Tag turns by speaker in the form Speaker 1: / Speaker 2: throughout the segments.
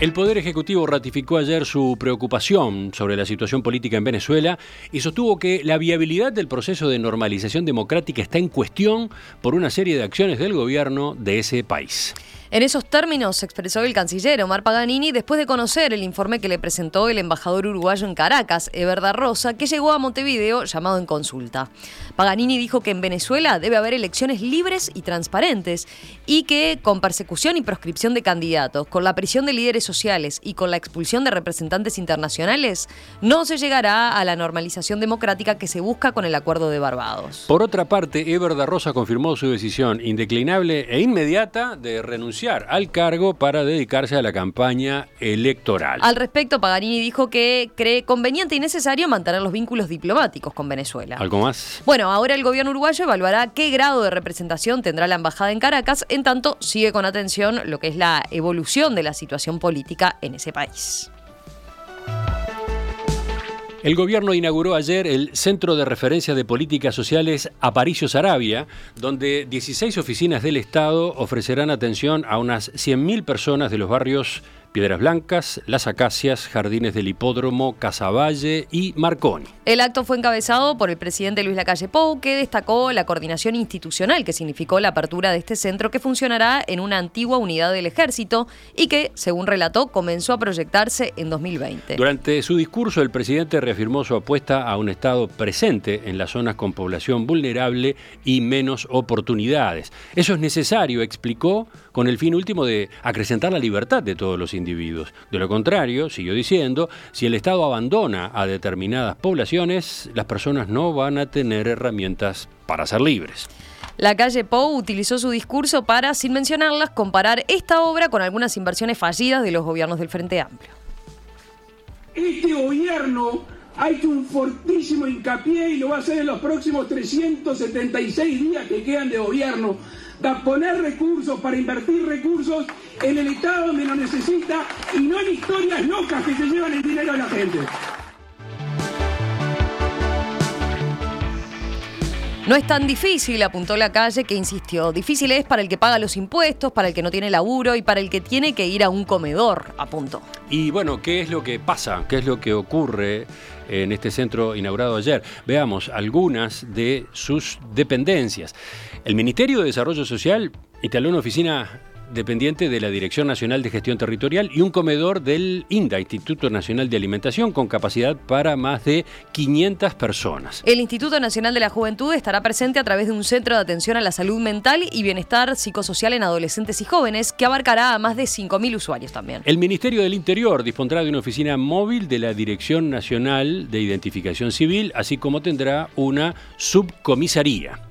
Speaker 1: El Poder Ejecutivo ratificó ayer su preocupación sobre la situación política en Venezuela y sostuvo que la viabilidad del proceso de normalización democrática está en cuestión por una serie de acciones del gobierno de ese país.
Speaker 2: En esos términos expresó el canciller Omar Paganini después de conocer el informe que le presentó el embajador uruguayo en Caracas, Everda Rosa, que llegó a Montevideo llamado en consulta. Paganini dijo que en Venezuela debe haber elecciones libres y transparentes y que con persecución y proscripción de candidatos, con la prisión de líderes sociales y con la expulsión de representantes internacionales, no se llegará a la normalización democrática que se busca con el acuerdo de Barbados.
Speaker 1: Por otra parte, Everda Rosa confirmó su decisión indeclinable e inmediata de renunciar al cargo para dedicarse a la campaña electoral.
Speaker 2: Al respecto, Paganini dijo que cree conveniente y necesario mantener los vínculos diplomáticos con Venezuela.
Speaker 1: ¿Algo más?
Speaker 2: Bueno, ahora el gobierno uruguayo evaluará qué grado de representación tendrá la embajada en Caracas, en tanto sigue con atención lo que es la evolución de la situación política en ese país.
Speaker 1: El gobierno inauguró ayer el Centro de Referencia de Políticas Sociales Aparicio Sarabia, donde 16 oficinas del Estado ofrecerán atención a unas 100.000 personas de los barrios Piedras Blancas, Las Acacias, Jardines del Hipódromo, Casavalle y Marconi.
Speaker 2: El acto fue encabezado por el presidente Luis Lacalle Pou, que destacó la coordinación institucional que significó la apertura de este centro que funcionará en una antigua unidad del ejército y que, según relató, comenzó a proyectarse en 2020.
Speaker 1: Durante su discurso, el presidente reafirmó su apuesta a un Estado presente en las zonas con población vulnerable y menos oportunidades. Eso es necesario, explicó, con el fin último de acrecentar la libertad de todos los individuos. De lo contrario, siguió diciendo, si el Estado abandona a determinadas poblaciones, las personas no van a tener herramientas para ser libres.
Speaker 2: La calle Pou utilizó su discurso para, sin mencionarlas, comparar esta obra con algunas inversiones fallidas de los gobiernos del Frente Amplio.
Speaker 3: Este gobierno ha hecho un fortísimo hincapié y lo va a hacer en los próximos 376 días que quedan de gobierno de poner recursos, para invertir recursos en el Estado donde lo necesita y no en historias locas que se llevan el dinero a la gente.
Speaker 2: No es tan difícil, apuntó la calle, que insistió. Difícil es para el que paga los impuestos, para el que no tiene laburo y para el que tiene que ir a un comedor, apuntó.
Speaker 1: Y bueno, ¿qué es lo que pasa? ¿Qué es lo que ocurre en este centro inaugurado ayer? Veamos algunas de sus dependencias. El Ministerio de Desarrollo Social instaló una oficina dependiente de la Dirección Nacional de Gestión Territorial y un comedor del INDA, Instituto Nacional de Alimentación, con capacidad para más de 500 personas.
Speaker 2: El Instituto Nacional de la Juventud estará presente a través de un centro de atención a la salud mental y bienestar psicosocial en adolescentes y jóvenes, que abarcará a más de 5.000 usuarios también.
Speaker 1: El Ministerio del Interior dispondrá de una oficina móvil de la Dirección Nacional de Identificación Civil, así como tendrá una subcomisaría.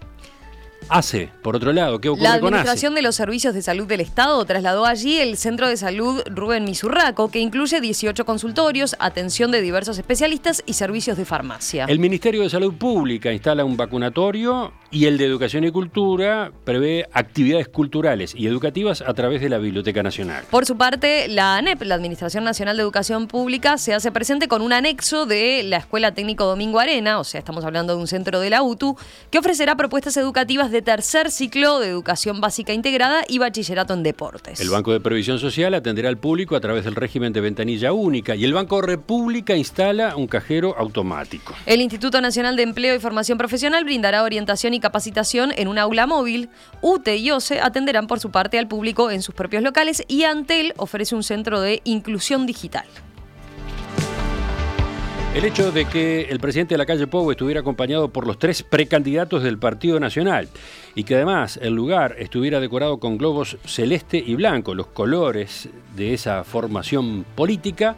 Speaker 1: ACE, por otro lado, ¿qué ocurre
Speaker 2: La
Speaker 1: con
Speaker 2: Administración
Speaker 1: ACE?
Speaker 2: de los Servicios de Salud del Estado trasladó allí el Centro de Salud Rubén Misurraco, que incluye 18 consultorios, atención de diversos especialistas y servicios de farmacia.
Speaker 1: El Ministerio de Salud Pública instala un vacunatorio y el de Educación y Cultura prevé actividades culturales y educativas a través de la Biblioteca Nacional.
Speaker 2: Por su parte, la ANEP, la Administración Nacional de Educación Pública, se hace presente con un anexo de la Escuela Técnico Domingo Arena, o sea, estamos hablando de un centro de la UTU, que ofrecerá propuestas educativas de tercer ciclo de educación básica integrada y bachillerato en deportes.
Speaker 1: El Banco de Previsión Social atenderá al público a través del régimen de ventanilla única y el Banco República instala un cajero automático.
Speaker 2: El Instituto Nacional de Empleo y Formación Profesional brindará orientación y capacitación en un aula móvil. UTE y OCE atenderán por su parte al público en sus propios locales y Antel ofrece un centro de inclusión digital.
Speaker 1: El hecho de que el presidente de la calle Pou estuviera acompañado por los tres precandidatos del Partido Nacional y que además el lugar estuviera decorado con globos celeste y blanco, los colores de esa formación política,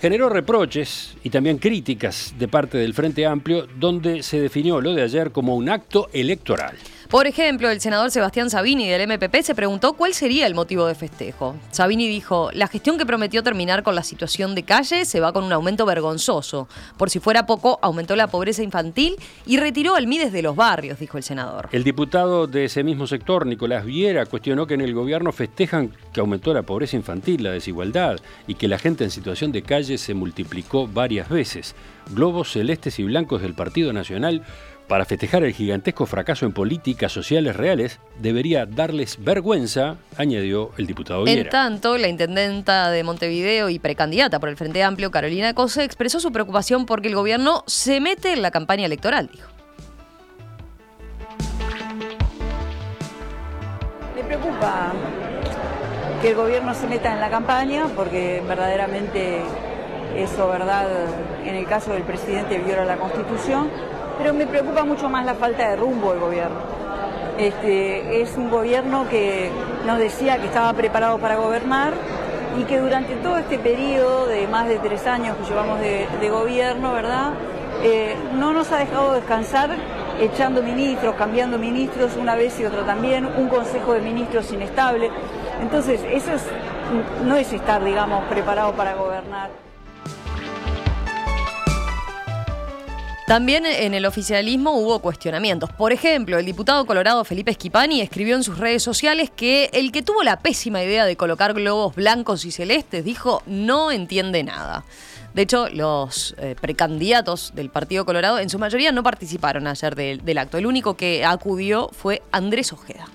Speaker 1: generó reproches y también críticas de parte del Frente Amplio, donde se definió lo de ayer como un acto electoral.
Speaker 2: Por ejemplo, el senador Sebastián Sabini del MPP se preguntó cuál sería el motivo de festejo. Sabini dijo, la gestión que prometió terminar con la situación de calle se va con un aumento vergonzoso. Por si fuera poco, aumentó la pobreza infantil y retiró al MIDES de los barrios, dijo el senador.
Speaker 1: El diputado de ese mismo sector, Nicolás Viera, cuestionó que en el gobierno festejan que aumentó la pobreza infantil, la desigualdad y que la gente en situación de calle se multiplicó varias veces. Globos celestes y blancos del Partido Nacional para festejar el gigantesco fracaso en políticas sociales reales, debería darles vergüenza, añadió el diputado Viera.
Speaker 2: En tanto, la intendenta de Montevideo y precandidata por el Frente Amplio, Carolina Cose, expresó su preocupación porque el gobierno se mete en la campaña electoral, dijo.
Speaker 4: Me preocupa que el gobierno se meta en la campaña porque verdaderamente eso, ¿verdad? En el caso del presidente viola la Constitución pero me preocupa mucho más la falta de rumbo del gobierno. Este, es un gobierno que nos decía que estaba preparado para gobernar y que durante todo este periodo de más de tres años que llevamos de, gobierno, ¿verdad? Eh, no nos ha dejado descansar echando ministros, cambiando ministros una vez y otra también, un consejo de ministros inestable. Entonces, eso no es estar, digamos, preparado para gobernar.
Speaker 2: También en el oficialismo hubo cuestionamientos. Por ejemplo, el diputado colorado Felipe Schipani escribió en sus redes sociales que el que tuvo la pésima idea de colocar globos blancos y celestes dijo no entiende nada. De hecho, los eh, precandidatos del Partido Colorado en su mayoría no participaron ayer del acto. El único que acudió fue Andrés Ojeda.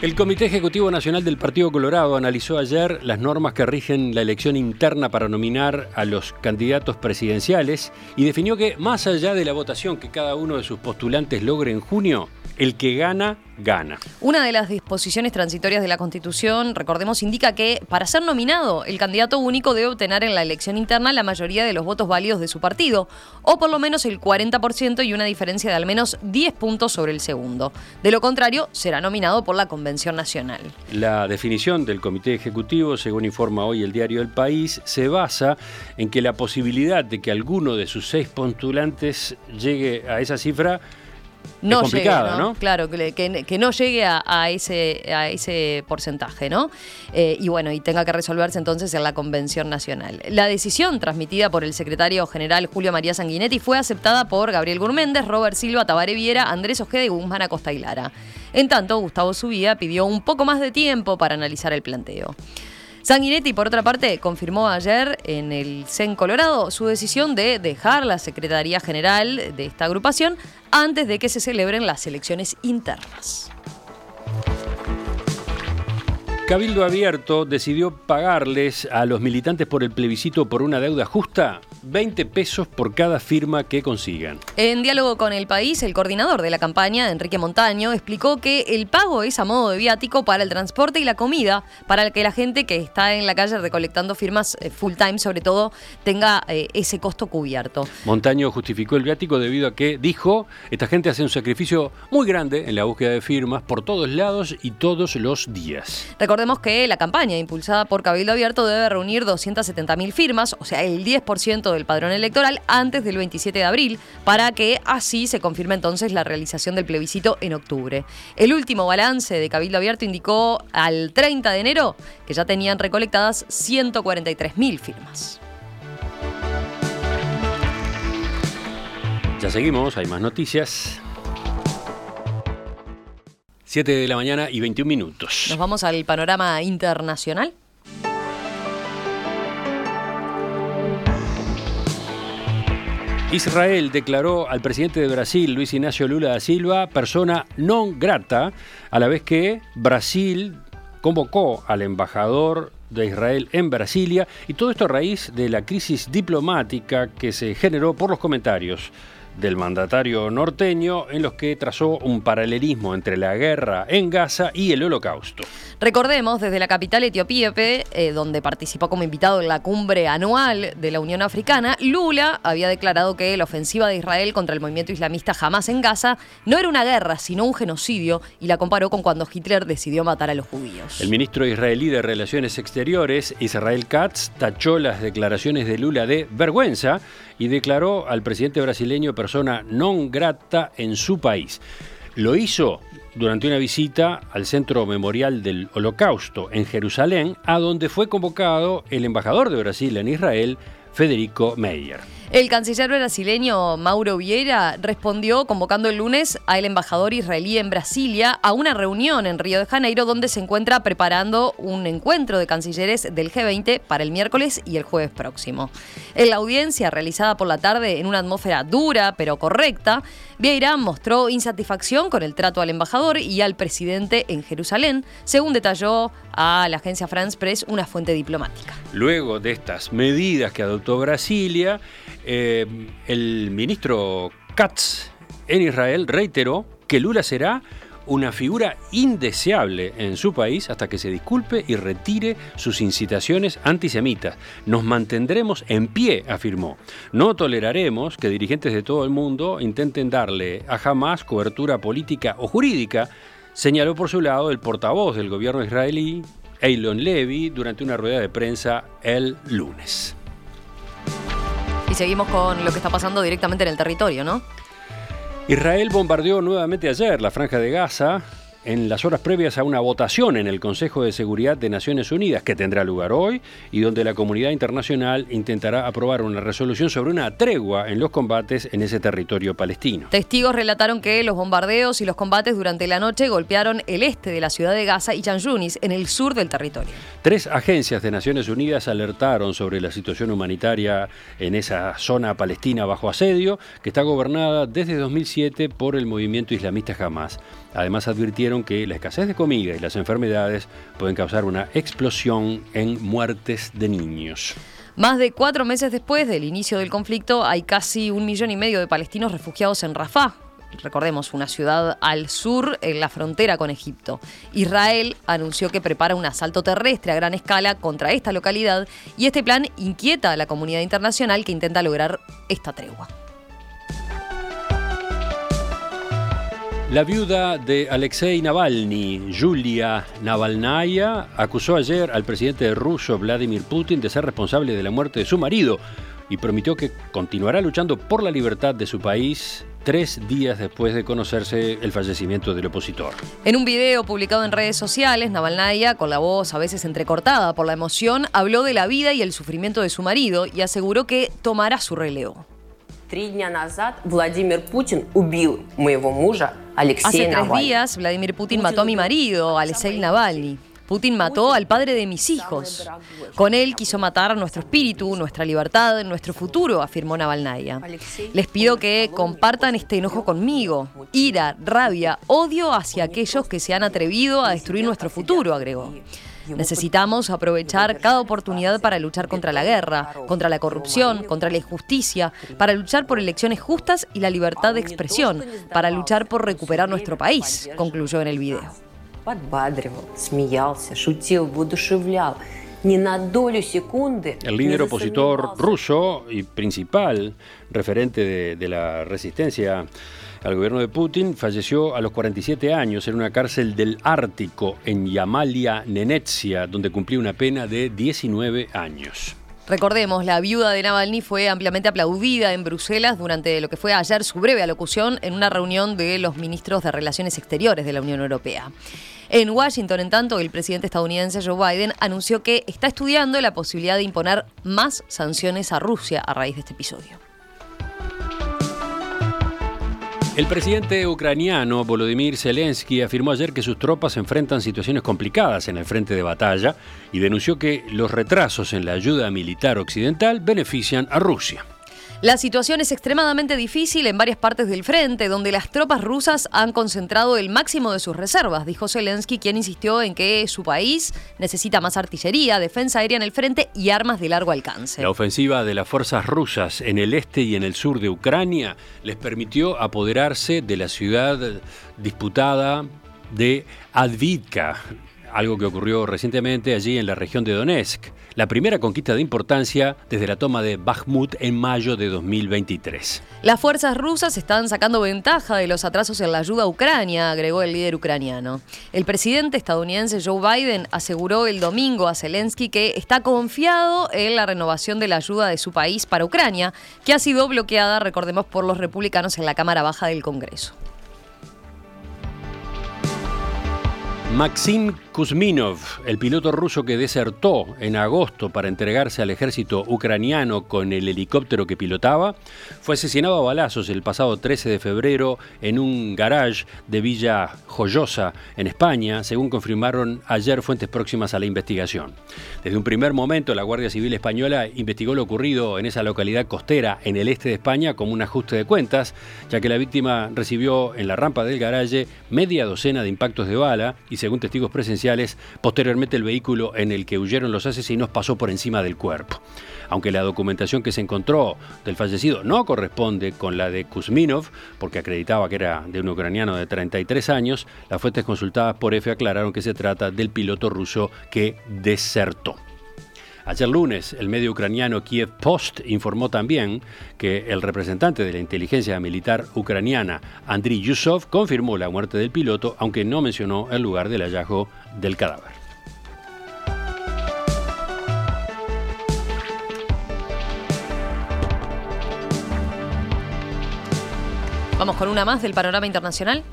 Speaker 1: El Comité Ejecutivo Nacional del Partido Colorado analizó ayer las normas que rigen la elección interna para nominar a los candidatos presidenciales y definió que, más allá de la votación que cada uno de sus postulantes logre en junio, el que gana gana.
Speaker 2: Una de las disposiciones transitorias de la Constitución, recordemos, indica que para ser nominado, el candidato único debe obtener en la elección interna la mayoría de los votos válidos de su partido, o por lo menos el 40% y una diferencia de al menos 10 puntos sobre el segundo. De lo contrario, será nominado por la Convención Nacional.
Speaker 1: La definición del Comité Ejecutivo, según informa hoy el diario El País, se basa en que la posibilidad de que alguno de sus seis postulantes llegue a esa cifra no llegue, ¿no?
Speaker 2: Claro, que, no llegue a, ese, a ese porcentaje, ¿no? Eh, y bueno, y tenga que resolverse entonces en la Convención Nacional. La decisión transmitida por el secretario general Julio María Sanguinetti fue aceptada por Gabriel Gurméndez, Robert Silva, Tabaré Viera, Andrés Ojeda y Guzmán Acosta y Lara. En tanto, Gustavo Subía pidió un poco más de tiempo para analizar el planteo. Sanguinetti, por otra parte, confirmó ayer en el CEN Colorado su decisión de dejar la Secretaría General de esta agrupación antes de que se celebren las elecciones internas.
Speaker 1: Cabildo Abierto decidió pagarles a los militantes por el plebiscito por una deuda justa 20 pesos por cada firma que consigan.
Speaker 2: En diálogo con el país, el coordinador de la campaña, Enrique Montaño, explicó que el pago es a modo de viático para el transporte y la comida, para que la gente que está en la calle recolectando firmas eh, full time, sobre todo, tenga eh, ese costo cubierto.
Speaker 1: Montaño justificó el viático debido a que, dijo, esta gente hace un sacrificio muy grande en la búsqueda de firmas por todos lados y todos los días.
Speaker 2: Recordemos que la campaña impulsada por Cabildo Abierto debe reunir 270.000 firmas, o sea, el 10% del padrón electoral antes del 27 de abril, para que así se confirme entonces la realización del plebiscito en octubre. El último balance de Cabildo Abierto indicó al 30 de enero que ya tenían recolectadas 143.000 firmas.
Speaker 1: Ya seguimos, hay más noticias. 7 de la mañana y 21 minutos.
Speaker 2: Nos vamos al panorama internacional.
Speaker 1: Israel declaró al presidente de Brasil, Luis Ignacio Lula da Silva, persona non grata, a la vez que Brasil convocó al embajador de Israel en Brasilia. Y todo esto a raíz de la crisis diplomática que se generó por los comentarios del mandatario norteño en los que trazó un paralelismo entre la guerra en Gaza y el holocausto.
Speaker 2: Recordemos, desde la capital etíope, eh, donde participó como invitado en la cumbre anual de la Unión Africana, Lula había declarado que la ofensiva de Israel contra el movimiento islamista jamás en Gaza no era una guerra, sino un genocidio, y la comparó con cuando Hitler decidió matar a los judíos.
Speaker 1: El ministro israelí de Relaciones Exteriores, Israel Katz, tachó las declaraciones de Lula de vergüenza y declaró al presidente brasileño persona non grata en su país. Lo hizo durante una visita al Centro Memorial del Holocausto en Jerusalén, a donde fue convocado el embajador de Brasil en Israel, Federico Meyer.
Speaker 2: El canciller brasileño Mauro Vieira respondió convocando el lunes al embajador israelí en Brasilia a una reunión en Río de Janeiro donde se encuentra preparando un encuentro de cancilleres del G20 para el miércoles y el jueves próximo. En la audiencia realizada por la tarde en una atmósfera dura pero correcta, Vieira mostró insatisfacción con el trato al embajador y al presidente en Jerusalén, según detalló a la agencia France Press una fuente diplomática.
Speaker 1: Luego de estas medidas que adoptó Brasilia, eh, el ministro Katz en Israel reiteró que Lula será una figura indeseable en su país hasta que se disculpe y retire sus incitaciones antisemitas. Nos mantendremos en pie, afirmó. No toleraremos que dirigentes de todo el mundo intenten darle a Hamas cobertura política o jurídica, señaló por su lado el portavoz del gobierno israelí, Eilon Levy, durante una rueda de prensa el lunes.
Speaker 2: Y seguimos con lo que está pasando directamente en el territorio, ¿no?
Speaker 1: Israel bombardeó nuevamente ayer la franja de Gaza en las horas previas a una votación en el Consejo de Seguridad de Naciones Unidas que tendrá lugar hoy y donde la comunidad internacional intentará aprobar una resolución sobre una tregua en los combates en ese territorio palestino.
Speaker 2: Testigos relataron que los bombardeos y los combates durante la noche golpearon el este de la ciudad de Gaza y Yan Yunis, en el sur del territorio.
Speaker 1: Tres agencias de Naciones Unidas alertaron sobre la situación humanitaria en esa zona palestina bajo asedio que está gobernada desde 2007 por el movimiento islamista Hamas. Además advirtieron que la escasez de comida y las enfermedades pueden causar una explosión en muertes de niños.
Speaker 2: Más de cuatro meses después del inicio del conflicto, hay casi un millón y medio de palestinos refugiados en Rafah, recordemos, una ciudad al sur en la frontera con Egipto. Israel anunció que prepara un asalto terrestre a gran escala contra esta localidad y este plan inquieta a la comunidad internacional que intenta lograr esta tregua.
Speaker 1: La viuda de Alexei Navalny, Yulia Navalnaya, acusó ayer al presidente ruso Vladimir Putin de ser responsable de la muerte de su marido y prometió que continuará luchando por la libertad de su país tres días después de conocerse el fallecimiento del opositor.
Speaker 2: En un video publicado en redes sociales, Navalnaya, con la voz a veces entrecortada por la emoción, habló de la vida y el sufrimiento de su marido y aseguró que tomará su relevo.
Speaker 5: Три дня назад Владимир Путин убил моего мужа Алексея
Speaker 2: Hace tres
Speaker 5: Навального.
Speaker 2: días, Vladimir Putin mató a mi marido, Alexei Navalny. Putin mató al padre de mis hijos. Con él quiso matar nuestro espíritu, nuestra libertad, nuestro futuro, afirmó Navalnaya. Les pido que compartan este enojo conmigo. Ira, rabia, odio hacia aquellos que se han atrevido a destruir nuestro futuro, agregó. Necesitamos aprovechar cada oportunidad para luchar contra la guerra, contra la corrupción, contra la injusticia, para luchar por elecciones justas y la libertad de expresión, para luchar por recuperar nuestro país, concluyó en el video.
Speaker 1: El líder opositor ruso y principal referente de, la resistencia al gobierno de Putin falleció a los 47 años en una cárcel del Ártico en Yamalia, Nenetsia, donde cumplió una pena de 19 años.
Speaker 2: Recordemos, la viuda de Navalny fue ampliamente aplaudida en Bruselas durante lo que fue ayer su breve alocución en una reunión de los ministros de Relaciones Exteriores de la Unión Europea. En Washington, en tanto, el presidente estadounidense Joe Biden anunció que está estudiando la posibilidad de imponer más sanciones a Rusia a raíz de este episodio.
Speaker 1: El presidente ucraniano Volodymyr Zelensky afirmó ayer que sus tropas enfrentan situaciones complicadas en el frente de batalla y denunció que los retrasos en la ayuda militar occidental benefician a Rusia.
Speaker 2: La situación es extremadamente difícil en varias partes del frente, donde las tropas rusas han concentrado el máximo de sus reservas, dijo Zelensky, quien insistió en que su país necesita más artillería, defensa aérea en el frente y armas de largo alcance.
Speaker 1: La ofensiva de las fuerzas rusas en el este y en el sur de Ucrania les permitió apoderarse de la ciudad disputada de Advitka, algo que ocurrió recientemente allí en la región de Donetsk, la primera conquista de importancia desde la toma de Bakhmut en mayo de 2023.
Speaker 2: Las fuerzas rusas están sacando ventaja de los atrasos en la ayuda a Ucrania, agregó el líder ucraniano. El presidente estadounidense Joe Biden aseguró el domingo a Zelensky que está confiado en la renovación de la ayuda de su país para Ucrania, que ha sido bloqueada, recordemos, por los republicanos en la Cámara Baja del Congreso.
Speaker 1: Maxim Kuzminov, el piloto ruso que desertó en agosto para entregarse al ejército ucraniano con el helicóptero que pilotaba, fue asesinado a balazos el pasado 13 de febrero en un garage de Villa Joyosa, en España, según confirmaron ayer fuentes próximas a la investigación. Desde un primer momento, la Guardia Civil Española investigó lo ocurrido en esa localidad costera en el este de España como un ajuste de cuentas, ya que la víctima recibió en la rampa del garaje media docena de impactos de bala y según testigos presenciales, posteriormente el vehículo en el que huyeron los asesinos pasó por encima del cuerpo. Aunque la documentación que se encontró del fallecido no corresponde con la de Kuzminov, porque acreditaba que era de un ucraniano de 33 años, las fuentes consultadas por EFE aclararon que se trata del piloto ruso que desertó. Ayer lunes, el medio ucraniano Kiev Post informó también que el representante de la inteligencia militar ucraniana, Andriy Yusov, confirmó la muerte del piloto, aunque no mencionó el lugar del hallazgo del cadáver.
Speaker 2: Vamos con una más del panorama internacional.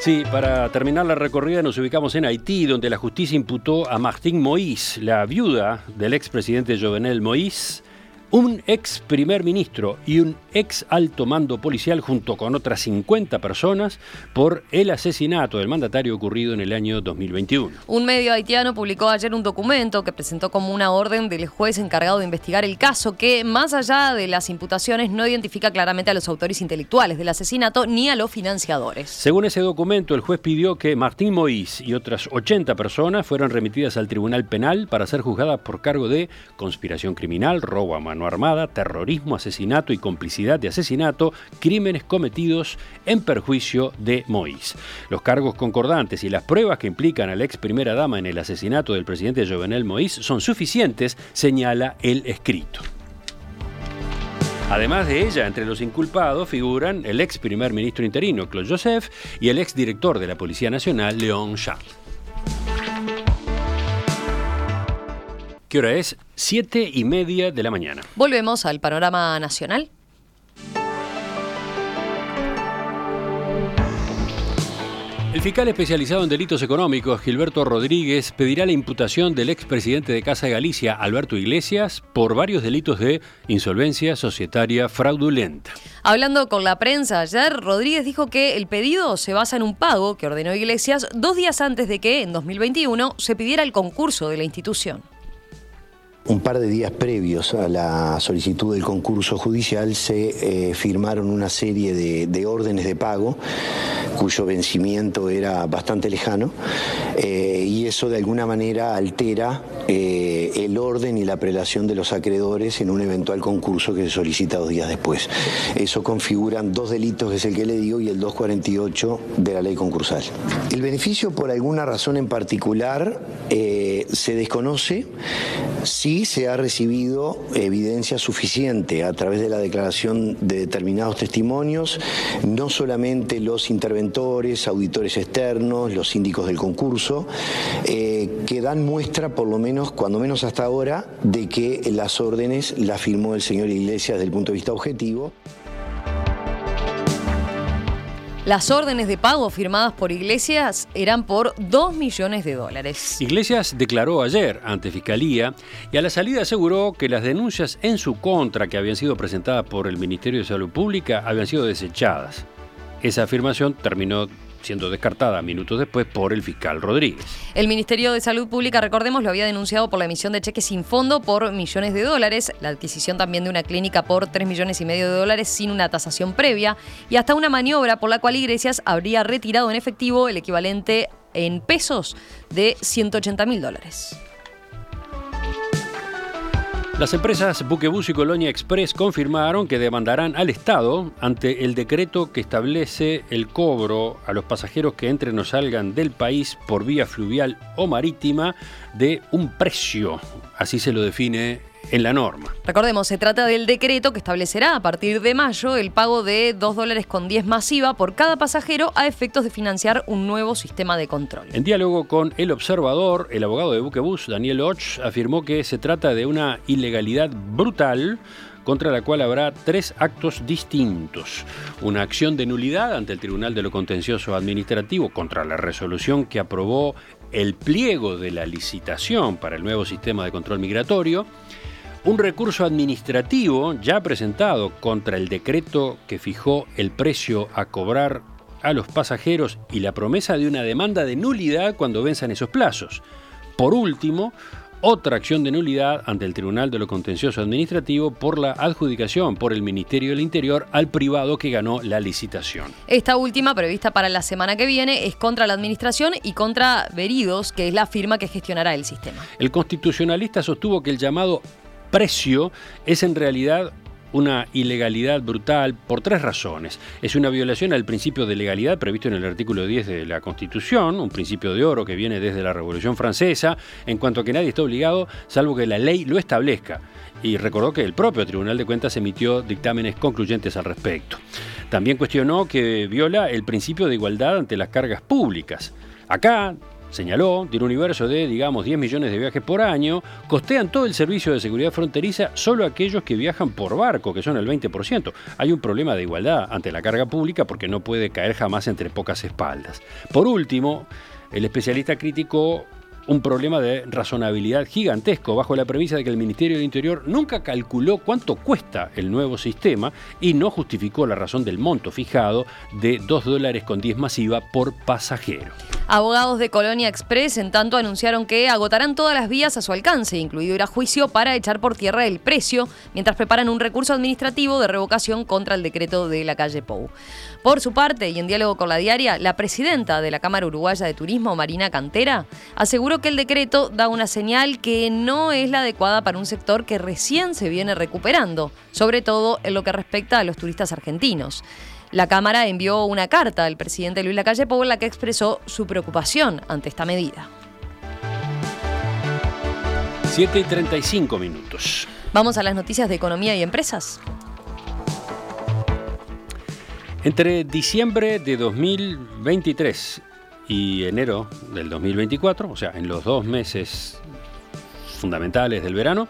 Speaker 1: Sí, para terminar la recorrida nos ubicamos en Haití, donde la justicia imputó a Martín Moïse, la viuda del expresidente Jovenel Moïse, un ex primer ministro y un ex alto mando policial junto con otras 50 personas por el asesinato del mandatario ocurrido en el año 2021.
Speaker 2: Un medio haitiano publicó ayer un documento que presentó como una orden del juez encargado de investigar el caso que, más allá de las imputaciones, no identifica claramente a los autores intelectuales del asesinato ni a los financiadores.
Speaker 1: Según ese documento, el juez pidió que Martín Moïse y otras 80 personas fueran remitidas al Tribunal Penal para ser juzgadas por cargo de conspiración criminal, robo a mano armada, terrorismo, asesinato y complicidad de asesinato, crímenes cometidos en perjuicio de Moïse. Los cargos concordantes y las pruebas que implican a la ex primera dama en el asesinato del presidente Jovenel Moïse son suficientes, señala el escrito. Además de ella, entre los inculpados figuran el ex primer ministro interino, Claude Joseph, y el ex director de la Policía Nacional, León Charles. ¿Qué hora es? Siete y media de la mañana.
Speaker 2: Volvemos al panorama nacional.
Speaker 1: El fiscal especializado en delitos económicos, Gilberto Rodríguez, pedirá la imputación del expresidente de Casa de Galicia, Alberto Iglesias, por varios delitos de insolvencia societaria fraudulenta.
Speaker 2: Hablando con la prensa ayer, Rodríguez dijo que el pedido se basa en un pago que ordenó Iglesias dos días antes de que, en 2021, se pidiera el concurso de la institución.
Speaker 6: Un par de días previos a la solicitud del concurso judicial se eh, firmaron una serie de, de, órdenes de pago cuyo vencimiento era bastante lejano eh, y eso de alguna manera altera eh, el orden y la prelación de los acreedores en un eventual concurso que se solicita dos días después. Eso configuran dos delitos, que es el que le digo, y el 248 de la ley concursal. El beneficio por alguna razón en particular se desconoce si se ha recibido evidencia suficiente a través de la declaración de determinados testimonios, no solamente los interventores, auditores externos, los síndicos del concurso, eh, que dan muestra, por lo menos, cuando menos hasta ahora, de que las órdenes las firmó el señor Iglesias desde el punto de vista objetivo.
Speaker 2: Las órdenes de pago firmadas por Iglesias eran por 2 millones de dólares.
Speaker 1: Iglesias declaró ayer ante Fiscalía y a la salida aseguró que las denuncias en su contra que habían sido presentadas por el Ministerio de Salud Pública habían sido desechadas. Esa afirmación terminó siendo descartada minutos después por el fiscal Rodríguez.
Speaker 2: El Ministerio de Salud Pública, recordemos, lo había denunciado por la emisión de cheques sin fondo por millones de dólares, la adquisición también de una clínica por 3 millones y medio de dólares sin una tasación previa y hasta una maniobra por la cual Iglesias habría retirado en efectivo el equivalente en pesos de 180 mil dólares.
Speaker 1: Las empresas Buquebus y Colonia Express confirmaron que demandarán al Estado ante el decreto que establece el cobro a los pasajeros que entren o salgan del país por vía fluvial o marítima de un precio, así se lo define en la norma.
Speaker 2: Recordemos, se trata del decreto que establecerá a partir de mayo el pago de 2 dólares con 10 masiva por cada pasajero a efectos de financiar un nuevo sistema de control.
Speaker 1: En diálogo con El Observador, el abogado de Buquebus, Daniel Och, afirmó que se trata de una ilegalidad brutal contra la cual habrá tres actos distintos. Una acción de nulidad ante el Tribunal de lo Contencioso Administrativo contra la resolución que aprobó el pliego de la licitación para el nuevo sistema de control migratorio, un recurso administrativo ya presentado contra el decreto que fijó el precio a cobrar a los pasajeros y la promesa de una demanda de nulidad cuando venzan esos plazos. Por último, otra acción de nulidad ante el Tribunal de lo Contencioso Administrativo por la adjudicación por el Ministerio del Interior al privado que ganó la licitación.
Speaker 2: Esta última, prevista para la semana que viene, es contra la Administración y contra Veridos, que es la firma que gestionará el sistema.
Speaker 1: El constitucionalista sostuvo que el llamado precio es en realidad una ilegalidad brutal por tres razones. Es una violación al principio de legalidad previsto en el artículo 10 de la Constitución, un principio de oro que viene desde la Revolución Francesa, en cuanto a que nadie está obligado salvo que la ley lo establezca. Y recordó que el propio Tribunal de Cuentas emitió dictámenes concluyentes al respecto. También cuestionó que viola el principio de igualdad ante las cargas públicas. Acá, Señaló, de un universo de, digamos, 10 millones de viajes por año, costean todo el servicio de seguridad fronteriza solo aquellos que viajan por barco, que son el 20%. Hay un problema de igualdad ante la carga pública porque no puede caer jamás entre pocas espaldas. Por último, el especialista criticó un problema de razonabilidad gigantesco bajo la premisa de que el Ministerio del Interior nunca calculó cuánto cuesta el nuevo sistema y no justificó la razón del monto fijado de 2 dólares con 10 masiva por pasajero.
Speaker 2: Abogados de Colonia Express, en tanto, anunciaron que agotarán todas las vías a su alcance, incluido ir a juicio para echar por tierra el precio, mientras preparan un recurso administrativo de revocación contra el decreto de la calle Pou. Por su parte, y en diálogo con la diaria, la presidenta de la Cámara Uruguaya de Turismo, Marina Cantera, aseguró que el decreto da una señal que no es la adecuada para un sector que recién se viene recuperando, sobre todo en lo que respecta a los turistas argentinos. La Cámara envió una carta al presidente Luis Lacalle Pou en la que expresó su preocupación ante esta medida.
Speaker 1: 7 y 35 minutos.
Speaker 2: Vamos a las noticias de economía y empresas.
Speaker 1: Entre diciembre de 2023 y enero del 2024, o sea, en los dos meses fundamentales del verano,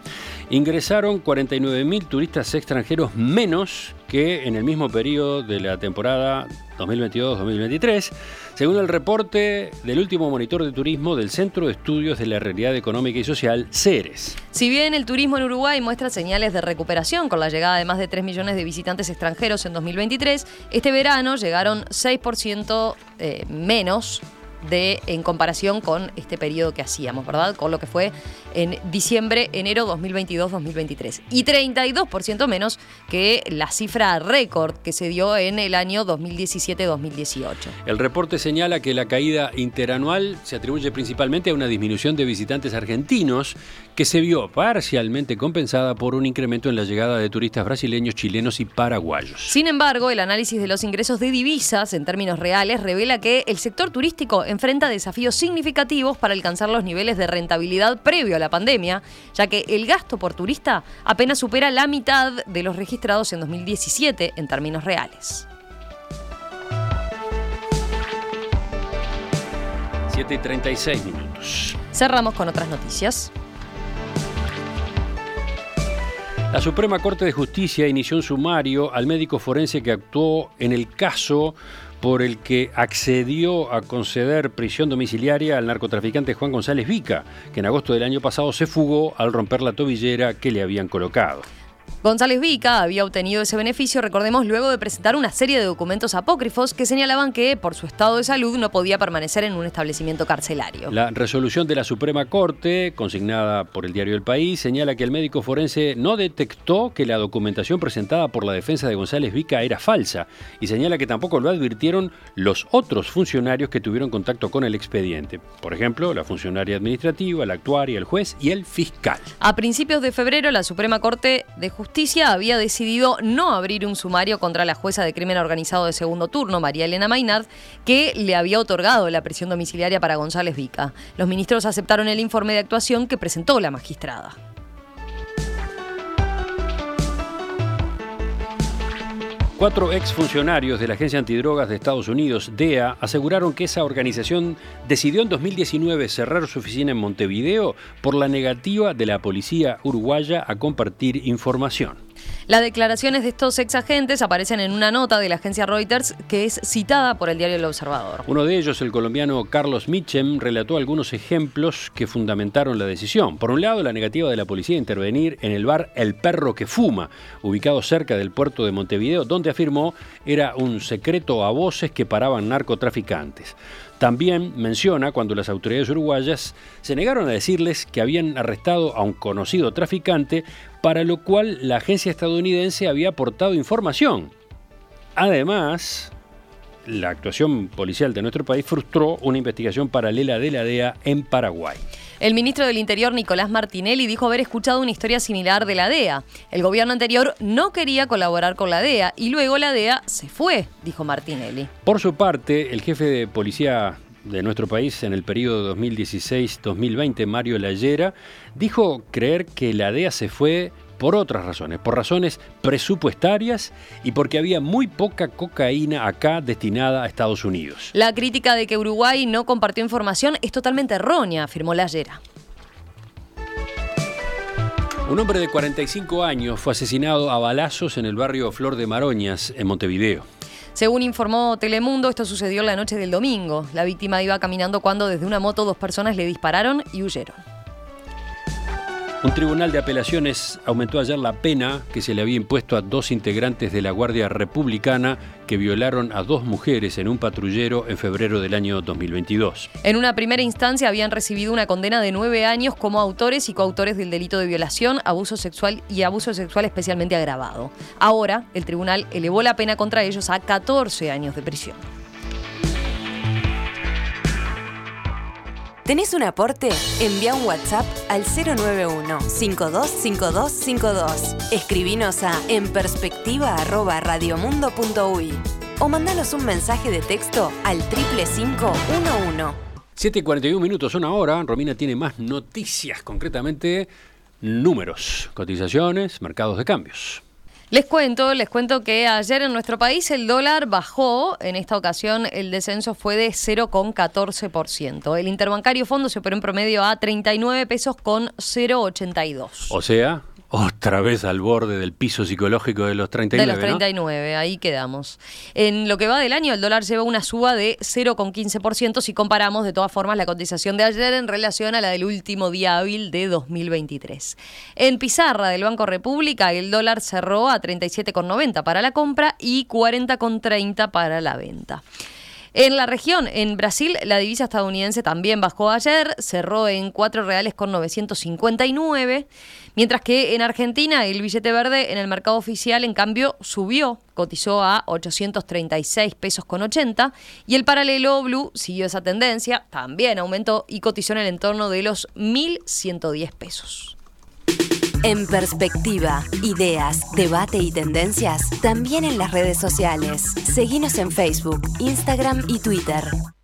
Speaker 1: ingresaron 49.000 turistas extranjeros menos que en el mismo periodo de la temporada 2022-2023, según el reporte del último monitor de turismo del Centro de Estudios de la Realidad Económica y Social, CERES.
Speaker 2: Si bien el turismo en Uruguay muestra señales de recuperación con la llegada de más de 3 millones de visitantes extranjeros en 2023, este verano llegaron 6% eh, menos de, en comparación con este periodo que hacíamos, ¿verdad? Con lo que fue en diciembre, enero 2022-2023. Y 32% menos que la cifra récord que se dio en el año 2017-2018.
Speaker 1: El reporte señala que la caída interanual se atribuye principalmente a una disminución de visitantes argentinos que se vio parcialmente compensada por un incremento en la llegada de turistas brasileños, chilenos y paraguayos.
Speaker 2: Sin embargo, el análisis de los ingresos de divisas en términos reales revela que el sector turístico enfrenta desafíos significativos para alcanzar los niveles de rentabilidad previo a la pandemia, ya que el gasto por turista apenas supera la mitad de los registrados en 2017 en términos reales.
Speaker 1: 7 y 36 minutos.
Speaker 2: Cerramos con otras noticias.
Speaker 1: La Suprema Corte de Justicia inició un sumario al médico forense que actuó en el caso por el que accedió a conceder prisión domiciliaria al narcotraficante Juan González Vica, que en agosto del año pasado se fugó al romper la tobillera que le habían colocado.
Speaker 2: González Vica había obtenido ese beneficio, recordemos, luego de presentar una serie de documentos apócrifos que señalaban que, por su estado de salud, no podía permanecer en un establecimiento carcelario.
Speaker 1: La resolución de la Suprema Corte, consignada por el diario El País, señala que el médico forense no detectó que la documentación presentada por la defensa de González Vica era falsa y señala que tampoco lo advirtieron los otros funcionarios que tuvieron contacto con el expediente. Por ejemplo, la funcionaria administrativa, la actuaria, el juez y el fiscal.
Speaker 2: A principios de febrero, la Suprema Corte de Justicia había decidido no abrir un sumario contra la jueza de crimen organizado de segundo turno, María Elena Maynard, que le había otorgado la prisión domiciliaria para González Vica. Los ministros aceptaron el informe de actuación que presentó la magistrada.
Speaker 1: Cuatro exfuncionarios de la Agencia Antidrogas de Estados Unidos, DEA, aseguraron que esa organización decidió en 2019 cerrar su oficina en Montevideo por la negativa de la policía uruguaya a compartir información.
Speaker 2: Las declaraciones de estos ex agentes aparecen en una nota de la agencia Reuters que es citada por el diario El Observador.
Speaker 1: Uno de ellos, el colombiano Carlos Mitchem, relató algunos ejemplos que fundamentaron la decisión. Por un lado, la negativa de la policía a intervenir en el bar El Perro que Fuma, ubicado cerca del puerto de Montevideo, donde afirmó era un secreto a voces que paraban narcotraficantes. También menciona cuando las autoridades uruguayas se negaron a decirles que habían arrestado a un conocido traficante, para lo cual la agencia estadounidense había aportado información. Además, la actuación policial de nuestro país frustró una investigación paralela de la DEA en Paraguay.
Speaker 2: El ministro del Interior, Nicolás Martinelli, dijo haber escuchado una historia similar de la DEA. El gobierno anterior no quería colaborar con la DEA y luego la DEA se fue, dijo Martinelli.
Speaker 1: Por su parte, el jefe de policía de nuestro país en el periodo 2016-2020, Mario Lallera, dijo creer que la DEA se fue por otras razones, por razones presupuestarias y porque había muy poca cocaína acá destinada a Estados Unidos.
Speaker 2: La crítica de que Uruguay no compartió información es totalmente errónea, afirmó Lallera.
Speaker 1: Un hombre de 45 años fue asesinado a balazos en el barrio Flor de Maroñas, en Montevideo.
Speaker 2: Según informó Telemundo, esto sucedió la noche del domingo. La víctima iba caminando cuando desde una moto dos personas le dispararon y huyeron.
Speaker 1: Un tribunal de apelaciones aumentó ayer la pena que se le había impuesto a dos integrantes de la Guardia Republicana que violaron a dos mujeres en un patrullero en febrero del año 2022.
Speaker 2: En una primera instancia habían recibido una condena de nueve años como autores y coautores del delito de violación, abuso sexual y abuso sexual especialmente agravado. Ahora, el tribunal elevó la pena contra ellos a 14 años de prisión.
Speaker 7: ¿Tenés un aporte? Envía un WhatsApp al 091-525252. Escribinos a enperspectiva.radiomundo.uy o mandanos un mensaje de texto al 55511.
Speaker 1: 7 y 41 minutos, una hora. Romina tiene más noticias, concretamente números, cotizaciones, mercados de cambios.
Speaker 2: Les cuento, les cuento que ayer en nuestro país el dólar bajó, en esta ocasión el descenso fue de 0,14%. El interbancario fondo se operó en promedio a 39 pesos con 0,82.
Speaker 1: O sea, otra vez al borde del piso psicológico de los 39.
Speaker 2: De los 39, ahí quedamos. En lo que va del año, el dólar lleva una suba de 0,15% si comparamos de todas formas la cotización de ayer en relación a la del último día hábil de 2023. En pizarra del Banco República, el dólar cerró a 37,90 para la compra y 40,30 para la venta. En la región, en Brasil, la divisa estadounidense también bajó ayer, cerró en 4 reales con 959, mientras que en Argentina el billete verde en el mercado oficial, en cambio, subió, cotizó a 836 pesos con 80, y el paralelo blue siguió esa tendencia, también aumentó y cotizó en el entorno de los 1.110 pesos.
Speaker 7: En perspectiva, ideas, debate y tendencias, también en las redes sociales. Seguimos en Facebook, Instagram y Twitter.